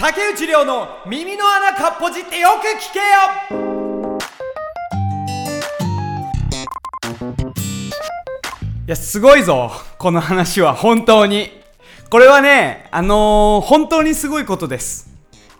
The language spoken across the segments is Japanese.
竹内涼の耳の穴かっぽじってよく聞けよ。いやすごいぞこの話は本当に。これはねあのー、本当にすごいことです。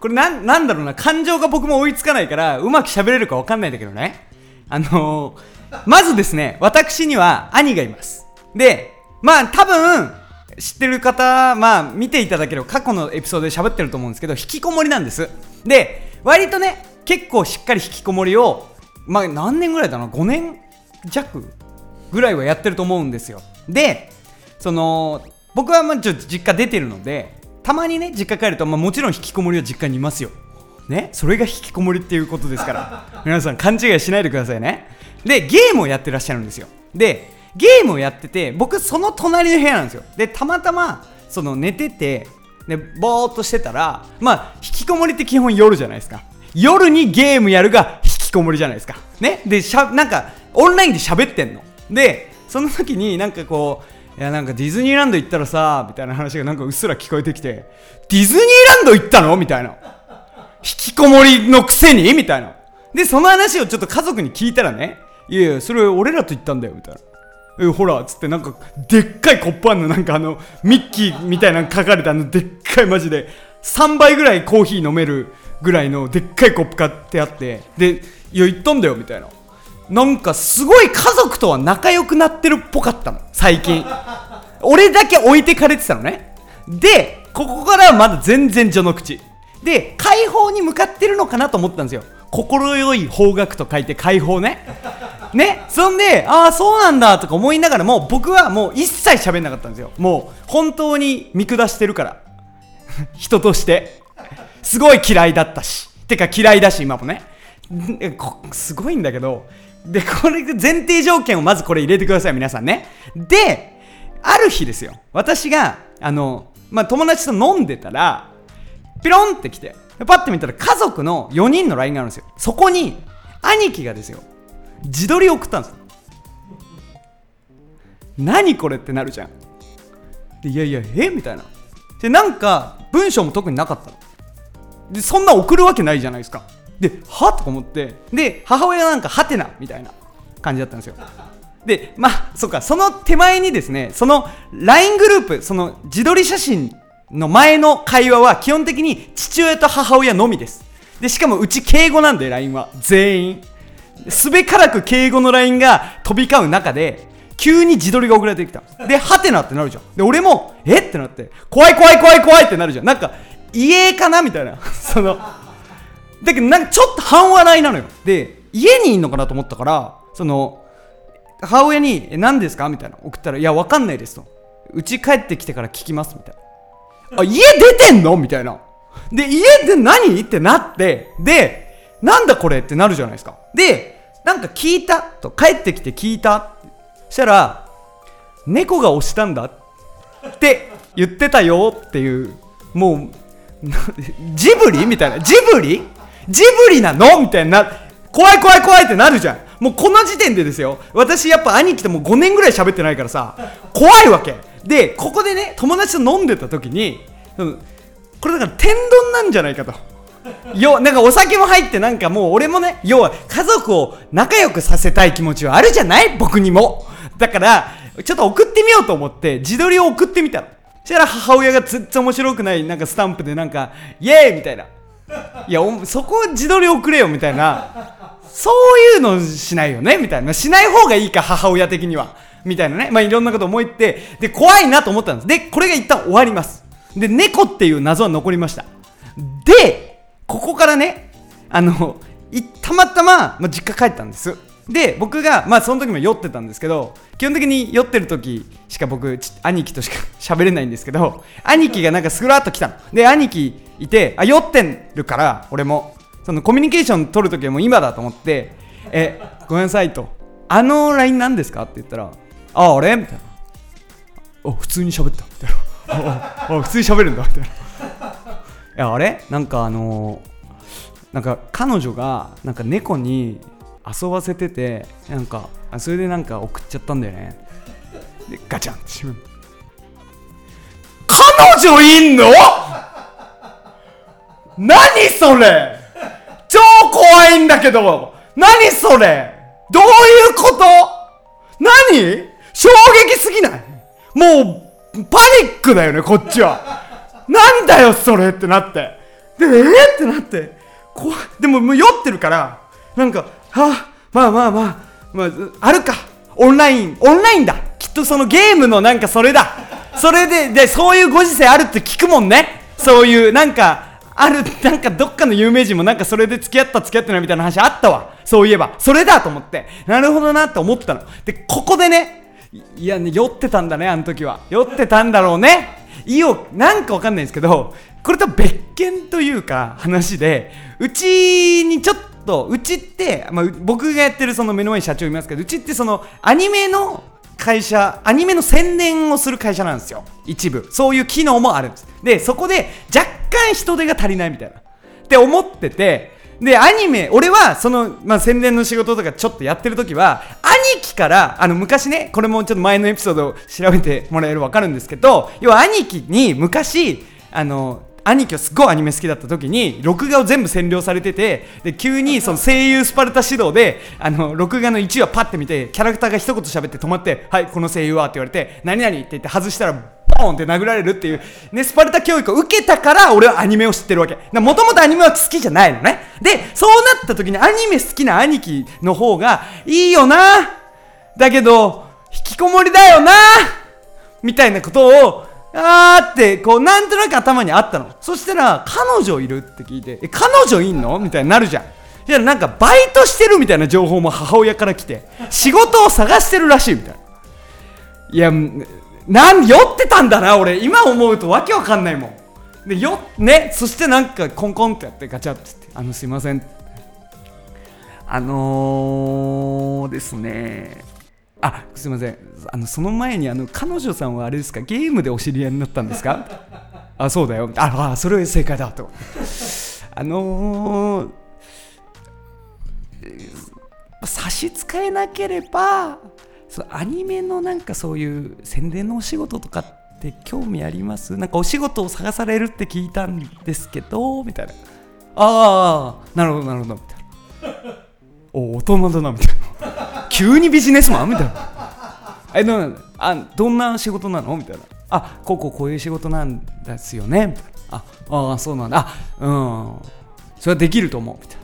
これなんなんだろうな感情が僕も追いつかないからうまく喋れるか分かんないんだけどね。あのー、まずですね私には兄がいます。でまあ多分知ってる方、まあ、見ていただければ過去のエピソードで喋ってると思うんですけど、引きこもりなんです。で、割とね、結構しっかり引きこもりを、まあ、何年ぐらいだな、5年弱ぐらいはやってると思うんですよ。で、その、僕はまあちょっと実家出てるので、たまにね、実家帰ると、まあ、もちろん引きこもりは実家にいますよ。ね、それが引きこもりっていうことですから、皆さん勘違いしないでくださいね。で、ゲームをやってらっしゃるんですよ。で、ゲームをやってて、僕その隣の部屋なんですよ。で、たまたま、その寝てて、で、ぼーっとしてたら、まあ、引きこもりって基本夜じゃないですか。夜にゲームやるが引きこもりじゃないですか。ね？で、しゃ、なんか、オンラインで喋ってんの。で、その時になんかこう、いやなんかディズニーランド行ったらさ、みたいな話がなんかうっすら聞こえてきて、ディズニーランド行ったの？みたいな。引きこもりのくせに？みたいな。で、その話をちょっと家族に聞いたらね、いやいや、それ俺らと行ったんだよ、みたいな。えほらっつってなんかでっかいコップあんの。なんかあのミッキーみたいなの書かれたあのでっかいマジで。3倍ぐらいコーヒー飲めるぐらいのでっかいコップ買ってあって。で「いや行ったんだよ」みたいな。なんかすごい家族とは仲良くなってるっぽかったの。最近。俺だけ置いてかれてたのね。でここからはまだ全然序の口。で解放に向かってるのかなと思ったんですよ。快い方角と書いて解放ね。ねそんでああそうなんだとか思いながらも僕はもう一切喋んなかったんですよ。もう本当に見下してるから。人として。すごい嫌いだったし。てか嫌いだし今もね。すごいんだけど。でこれ前提条件をまずこれ入れてください皆さんね。である日ですよ。私があの、まあ、友達と飲んでたらピロンって来てパッて見たら家族の4人の LINE があるんですよ。そこに兄貴がですよ。自撮り送ったんです。何これってなるじゃん。いやいやえ？みたいな。でなんか文章も特になかったの。でそんな送るわけないじゃないですか。では？とか思って。で母親なんかはてなみたいな。感じだったんですよ。でまあそっかその手前にですねその LINE グループその自撮り写真の前の会話は基本的に父親と母親のみです。でしかもうち敬語なんで LINE は。全員。すべからく敬語の LINE が飛び交う中で、急に自撮りが送られてきたで、ハテナってなるじゃん。で、俺も、えってなって、怖い怖い怖い怖いってなるじゃん。なんか、家かなみたいな。その、だけど、なんかちょっと半笑いなのよ。で、家にいんのかなと思ったから、その、母親に、え、何ですか？みたいな。送ったら、いや、わかんないですと。うち帰ってきてから聞きます、みたいな。あ、家出てんの？みたいな。で、家で何？ってなって、で、なんだこれってなるじゃないですか。で、なんか聞いたと、帰ってきて聞いたしたら、猫が押したんだって言ってたよっていう、もう、ジブリみたいな、ジブリ？ジブリなのみたいな、怖い怖い怖いってなるじゃん。もうこの時点でですよ、私やっぱ兄貴ともう5年ぐらい喋ってないからさ、怖いわけ。で、ここでね、友達と飲んでた時に、これだから天丼なんじゃないかと。よなんかお酒も入ってなんかもう俺もね要は家族を仲良くさせたい気持ちはあるじゃない？僕にも。だからちょっと送ってみようと思って自撮りを送ってみたの。そしたら母親がずっと面白くないなんかスタンプでなんかイエーイみたいな。いやそこ自撮り送れよみたいな。そういうのしないよね？みたいな。しない方がいいか母親的には。みたいなね。まあいろんなこと思いってで怖いなと思ったんです。でこれが一旦終わります。で猫っていう謎は残りました。ここからねあのたまたま、まあ、実家帰ったんです。で僕がまあその時も酔ってたんですけど基本的に酔ってる時しか僕兄貴としか 喋れないんですけど兄貴がなんかスラッと来たの。で兄貴いてあ酔ってるから俺も。そのコミュニケーション取る時はもう今だと思って「えごめんなさい」と「あの LINE なんですか?」って言ったら「ああ俺?」みたいな「あ普通に喋った」みたいな「ああ普通に喋るんだ」みたいな。やあれ？なんかあのなんか彼女がなんか猫に遊ばせててなんかそれでなんか送っちゃったんだよね。でガチャンって。彼女いんの？何それ？超怖いんだけど。何それ？どういうこと？何？衝撃すぎない？もうパニックだよねこっちは。なんだよ、それってなって。で、えー、ってなって、怖い。でも、もう酔ってるから、なんか、はあ、まあまあまあ、まあ、あるか。オンライン、オンラインだ。きっとそのゲームのなんかそれだ。それで、で、そういうご時世あるって聞くもんね。そういう、なんか、ある、なんかどっかの有名人もなんかそれで付き合った付き合ってないみたいな話あったわ。そういえば。それだと思って。なるほどなって思ったの。で、ここでね、いやね酔ってたんだねあの時は。酔ってたんだろうね。いよなんかわかんないんですけどこれと別件というか話でうちにちょっとうちって、まあ、僕がやってるその目の前に社長いますけどうちってそのアニメの会社アニメの宣伝をする会社なんですよ。一部。そういう機能もあるんです。でそこで若干人手が足りないみたいな。って思っててで、アニメ、俺は、その、まあ、宣伝の仕事とかちょっとやってる時は、兄貴から、あの、昔ね、これもちょっと前のエピソードを調べてもらえるわかるんですけど、要は兄貴に昔、あの、兄貴はすっごいアニメ好きだった時に録画を全部占領されててで急にその声優スパルタ指導であの録画の1話パッて見てキャラクターが一言喋って止まって「はいこの声優は」って言われて「何々?」って言って外したらボーンって殴られるっていう、ね、スパルタ教育を受けたから俺はアニメを知ってるわけ。もともとアニメは好きじゃないのね。で、そうなった時にアニメ好きな兄貴の方がいいよな。だけど、引きこもりだよな。みたいなことを、あーって、こう、なんとなく頭にあったの。そしたら、彼女いるって聞いて、え、彼女いんの？みたいになるじゃん。じゃなんか、バイトしてるみたいな情報も母親から来て、仕事を探してるらしいみたいな。いや、なん酔ってたんだな俺今思うとわけわかんないもんでよねそしてなんかコンコンってやってガチャってってあのすいませんあのー、ですね。あすいません。あのその前にあの彼女さんはあれですかゲームでお知り合いになったんですか？あそうだよ。ああそれは正解だと。あのー、差し支えなければそアニメのなんかそういう宣伝のお仕事とかってで興味あります？なんかお仕事を探されるって聞いたんですけどみたいな。ああなるほどなるほどみたいな。お大人だなみたいな。急にビジネスマン？みたいな。えどあどんな仕事なの？みたいな。あこうこうこういう仕事なんですよね。みたいな。ああそうなんだ。あうん。それはできると思う。みたいな。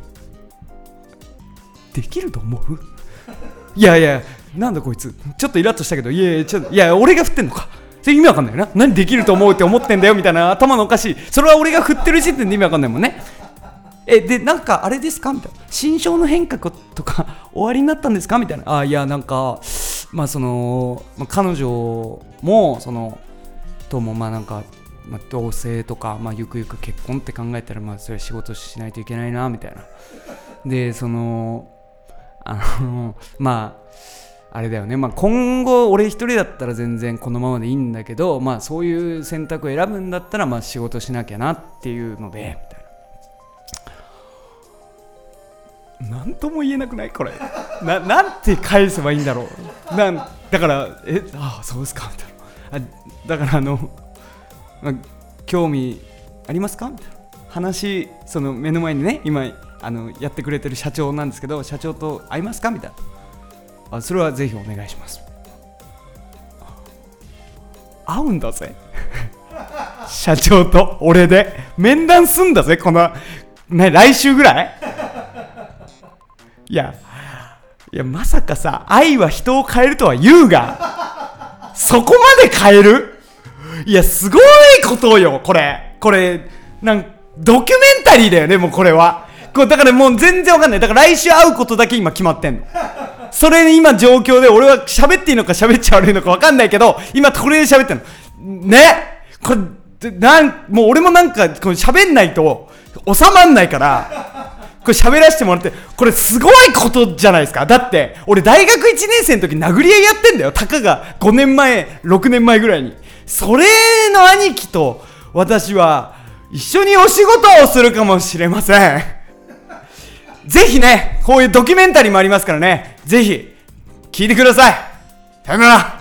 できると思う？いやいやなんだこいつ。ちょっとイラッとしたけどいやいやちょいや俺が振ってんのか。それ意味わかんないよな。何できると思うって思ってんだよみたいな頭のおかしい。それは俺が振ってる時点で意味わかんないもんね。えでなんかあれですかみたいな。心象の変革とか終わりになったんですかみたいな。あいやなんかまあその、まあ、彼女もそのともまあなんか、まあ、同性とか、まあ、ゆくゆく結婚って考えたらまあそれは仕事しないといけないなみたいな。でそのあのまああれだよね、まあ、今後俺一人だったら全然このままでいいんだけど、まあ、そういう選択を選ぶんだったらまあ仕事しなきゃなっていうのでみたいな。何とも言えなくない？これ。なんて返せばいいんだろう。なだからえああそうですか。みたいなあだからあの、まあ、興味ありますか？みたいな話その目の前にね今あのやってくれてる社長なんですけど社長と会いますか？みたいな。あそれはぜひお願いします。会うんだぜ。社長と俺で面談すんだぜこのね来週ぐらい？いやいやまさかさ愛は人を変えるとは言うがそこまで変える？いやすごいことよこれ。これなんドキュメンタリーだよねもうこれは。これだからもう全然わかんない。だから来週会うことだけ今決まってんの。それに今状況で俺は喋っていいのか喋っちゃ悪いのか分かんないけど、今これで喋ってんの。ね？これ、なん、もう俺もなんか、これ喋んないと収まんないから、これ喋らせてもらって、これすごいことじゃないですか。だって、俺大学1年生の時殴り合いやってんだよ。たかが5年前、6年前ぐらいに。それの兄貴と私は一緒にお仕事をするかもしれません。ぜひね、こういうドキュメンタリーもありますからね、ぜひ、聞いてください。さよなら。